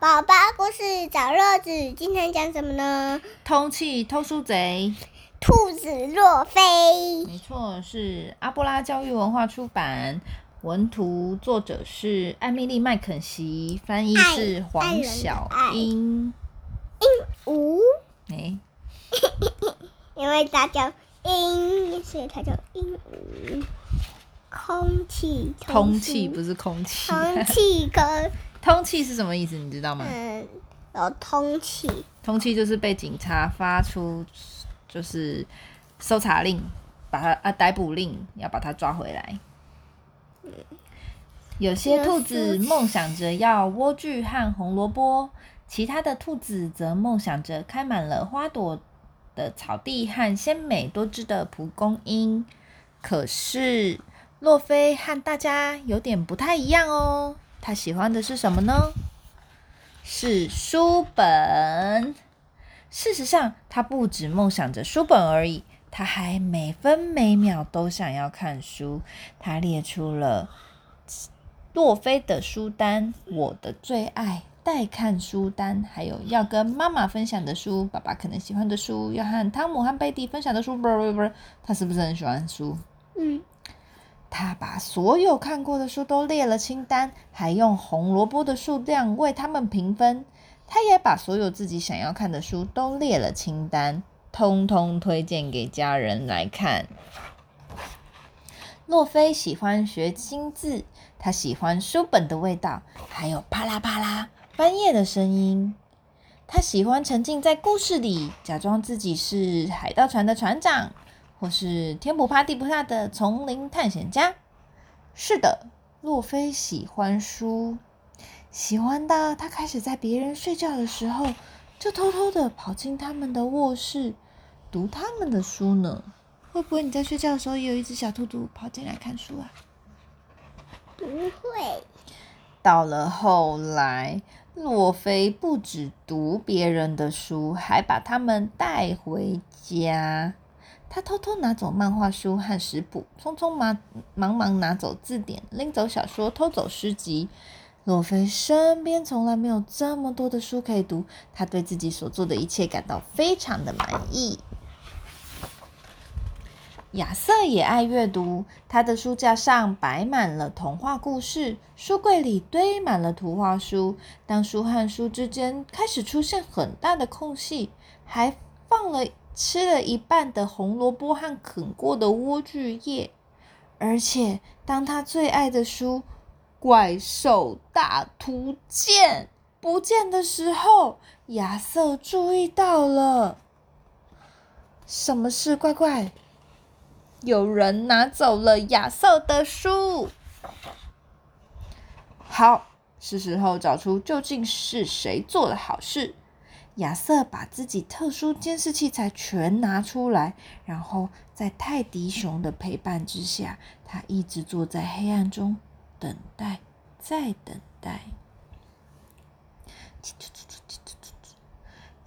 宝宝故事找乐子，今天讲什么呢？通气偷书贼，兔子若飞。没错，是阿波拉教育文化出版，文图作者是艾米丽麦肯锡，翻译是黄小英。鹦鹉，哎，因为它叫鹦，所以它叫鹦鹉。空气，空气不是空气，空气跟通气是什么意思？你知道吗？嗯，有通气。通气就是被警察发出就是搜查令，把他啊逮捕令，要把他抓回来。有些兔子梦想着要莴苣和红萝卜，其他的兔子则梦想着开满了花朵的草地和鲜美多汁的蒲公英。可是洛菲和大家有点不太一样哦。他喜欢的是什么呢？是书本。事实上，他不止梦想着书本而已，他还每分每秒都想要看书。他列出了洛菲的书单、我的最爱待看书单，还有要跟妈妈分享的书、爸爸可能喜欢的书、要和汤姆和贝蒂分享的书。不不不，他是不是很喜欢书？嗯。他把所有看过的书都列了清单，还用红萝卜的数量为他们评分。他也把所有自己想要看的书都列了清单，通通推荐给家人来看。洛菲喜欢学新字，他喜欢书本的味道，还有啪啦啪啦翻页的声音。他喜欢沉浸在故事里，假装自己是海盗船的船长。或是天不怕地不怕的丛林探险家。是的，洛菲喜欢书，喜欢到他开始在别人睡觉的时候，就偷偷的跑进他们的卧室读他们的书呢。会不会你在睡觉的时候，也有一只小兔兔跑进来看书啊？不会。到了后来，洛菲不止读别人的书，还把他们带回家。他偷偷拿走漫画书和食谱，匆匆忙忙忙拿走字典，拎走小说，偷走诗集。洛菲身边从来没有这么多的书可以读，他对自己所做的一切感到非常的满意。亚瑟也爱阅读，他的书架上摆满了童话故事，书柜里堆满了图画书。当书和书之间开始出现很大的空隙，还放了。吃了一半的红萝卜和啃过的莴苣叶，而且当他最爱的书《怪兽大图鉴》不见的时候，亚瑟注意到了。什么事？怪怪，有人拿走了亚瑟的书。好，是时候找出究竟是谁做了好事。亚瑟把自己特殊监视器材全拿出来，然后在泰迪熊的陪伴之下，他一直坐在黑暗中等待，再等待。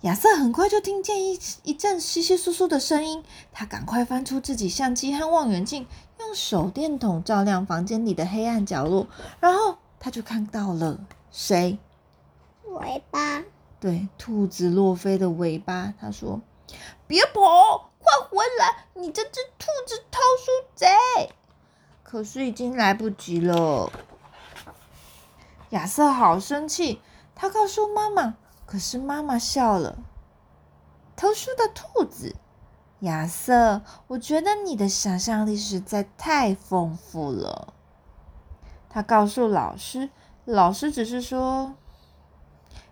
亚瑟很快就听见一一阵稀稀疏疏的声音，他赶快翻出自己相机和望远镜，用手电筒照亮房间里的黑暗角落，然后他就看到了谁？尾巴。对，兔子洛菲的尾巴，他说：“别跑，快回来！你这只兔子偷书贼！”可是已经来不及了。亚瑟好生气，他告诉妈妈，可是妈妈笑了。偷书的兔子，亚瑟，我觉得你的想象力实在太丰富了。他告诉老师，老师只是说：“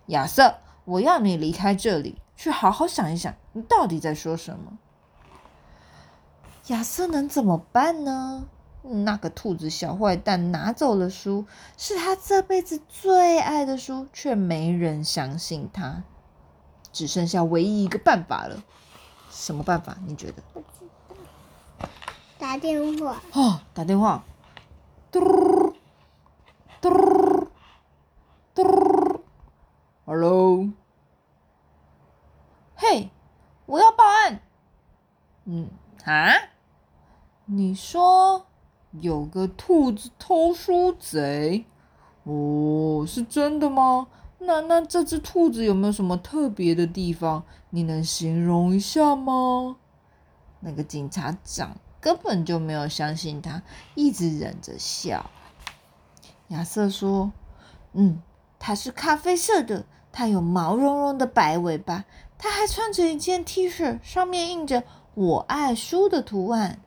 亚瑟。”我要你离开这里，去好好想一想，你到底在说什么？亚瑟能怎么办呢？那个兔子小坏蛋拿走了书，是他这辈子最爱的书，却没人相信他。只剩下唯一一个办法了，什么办法？你觉得？打电话。哦，打电话。嘟嘟嘟，Hello。嘿，我要报案。嗯啊，你说有个兔子偷书贼？哦，是真的吗？那那这只兔子有没有什么特别的地方？你能形容一下吗？那个警察长根本就没有相信他，一直忍着笑。亚瑟说：“嗯，它是咖啡色的，它有毛茸茸的白尾巴，它还穿着一件 T 恤，上面印着‘我爱书’的图案。”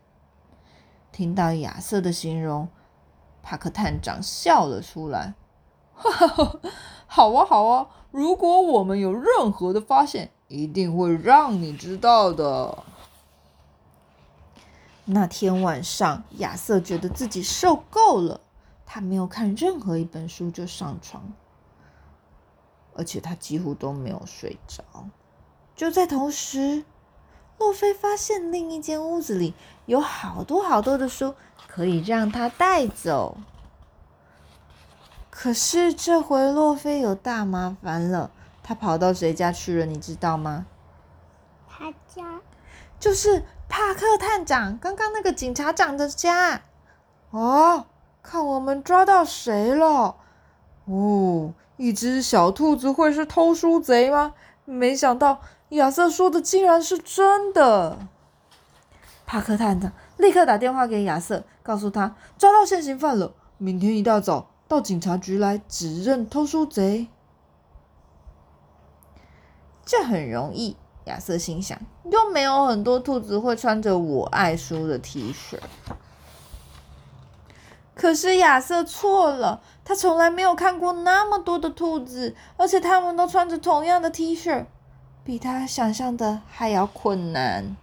听到亚瑟的形容，帕克探长笑了出来。哈哈，好啊，好啊！如果我们有任何的发现，一定会让你知道的。那天晚上，亚瑟觉得自己受够了，他没有看任何一本书就上床，而且他几乎都没有睡着。就在同时，洛菲发现另一间屋子里有好多好多的书，可以让他带走。可是这回洛菲有大麻烦了，他跑到谁家去了？你知道吗？他家就是帕克探长刚刚那个警察长的家。哦，看我们抓到谁了？哦，一只小兔子会是偷书贼吗？没想到亚瑟说的竟然是真的。帕克探长立刻打电话给亚瑟，告诉他抓到现行犯了，明天一大早。到警察局来指认偷书贼，这很容易。亚瑟心想，又没有很多兔子会穿着我爱书的 T 恤。可是亚瑟错了，他从来没有看过那么多的兔子，而且他们都穿着同样的 T 恤，比他想象的还要困难。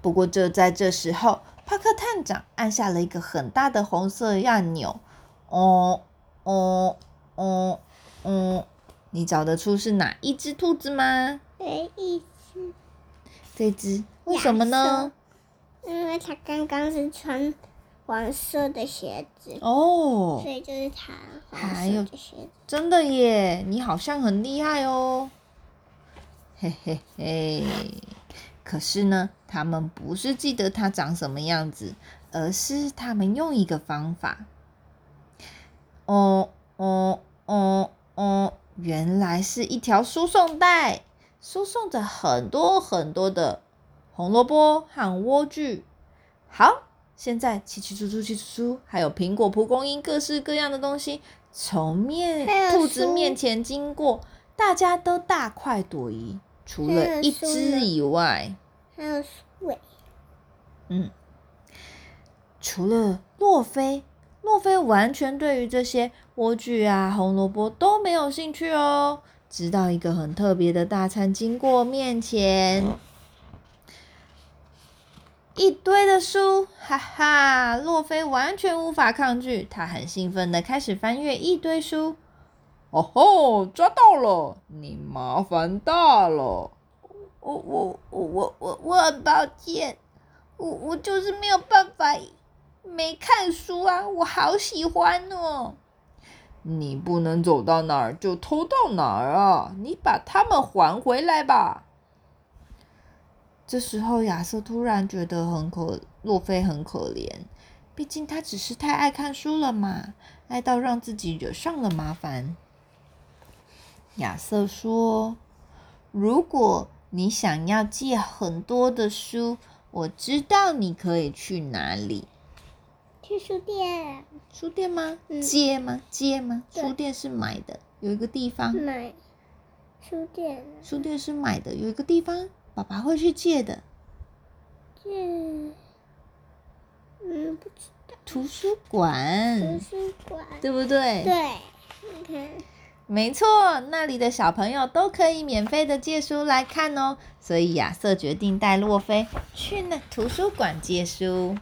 不过，就在这时候，帕克探长按下了一个很大的红色按钮。哦哦哦哦！你找得出是哪一只兔子吗？这一只。这只？为什么呢？因为它刚刚是穿黄色的鞋子。哦。所以就是它还有的鞋子。真的耶！你好像很厉害哦。嘿嘿嘿！可是呢，他们不是记得它长什么样子，而是他们用一个方法。哦哦哦哦！原来是一条输送带，输送着很多很多的红萝卜和莴苣。好，现在七七猪猪七出出，还有苹果、蒲公英，各式各样的东西从面兔子面前经过，大家都大快朵颐，除了一只以外。还有水。嗯，除了洛菲。洛菲完全对于这些莴苣啊、红萝卜都没有兴趣哦。直到一个很特别的大餐经过面前，一堆的书，哈哈！洛菲完全无法抗拒，他很兴奋的开始翻阅一堆书。哦吼，抓到了！你麻烦大了。我我我我我我很抱歉，我我就是没有办法。没看书啊，我好喜欢哦！你不能走到哪儿就偷到哪儿啊！你把它们还回来吧。这时候，亚瑟突然觉得很可，洛菲很可怜，毕竟他只是太爱看书了嘛，爱到让自己惹上了麻烦。亚瑟说：“如果你想要借很多的书，我知道你可以去哪里。”去书店，书店吗？借吗？借吗？书店是买的，有一个地方。买，书店。书店是买的，有一个地方，爸爸会去借的。借，嗯，不知道。图书馆。图书馆。对不对？对，你看。没错，那里的小朋友都可以免费的借书来看哦。所以亚瑟决定带洛菲去那图书馆借书。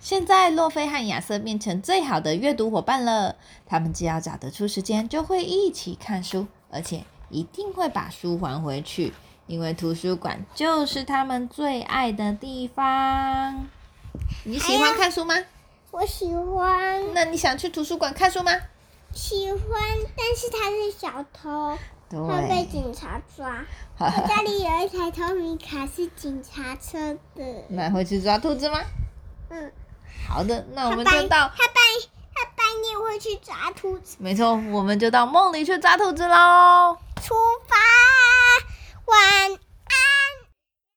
现在，洛菲和亚瑟变成最好的阅读伙伴了。他们只要找得出时间，就会一起看书，而且一定会把书还回去，因为图书馆就是他们最爱的地方。你喜欢看书吗？我喜欢。那你想去图书馆看书吗？喜欢，但是他是小偷，会被警察抓。我家里有一台透明卡，是警察车的。那会去抓兔子吗？嗯。好的，那我们就到他半他半夜会去抓兔子。没错，我们就到梦里去抓兔子喽。出发，晚安。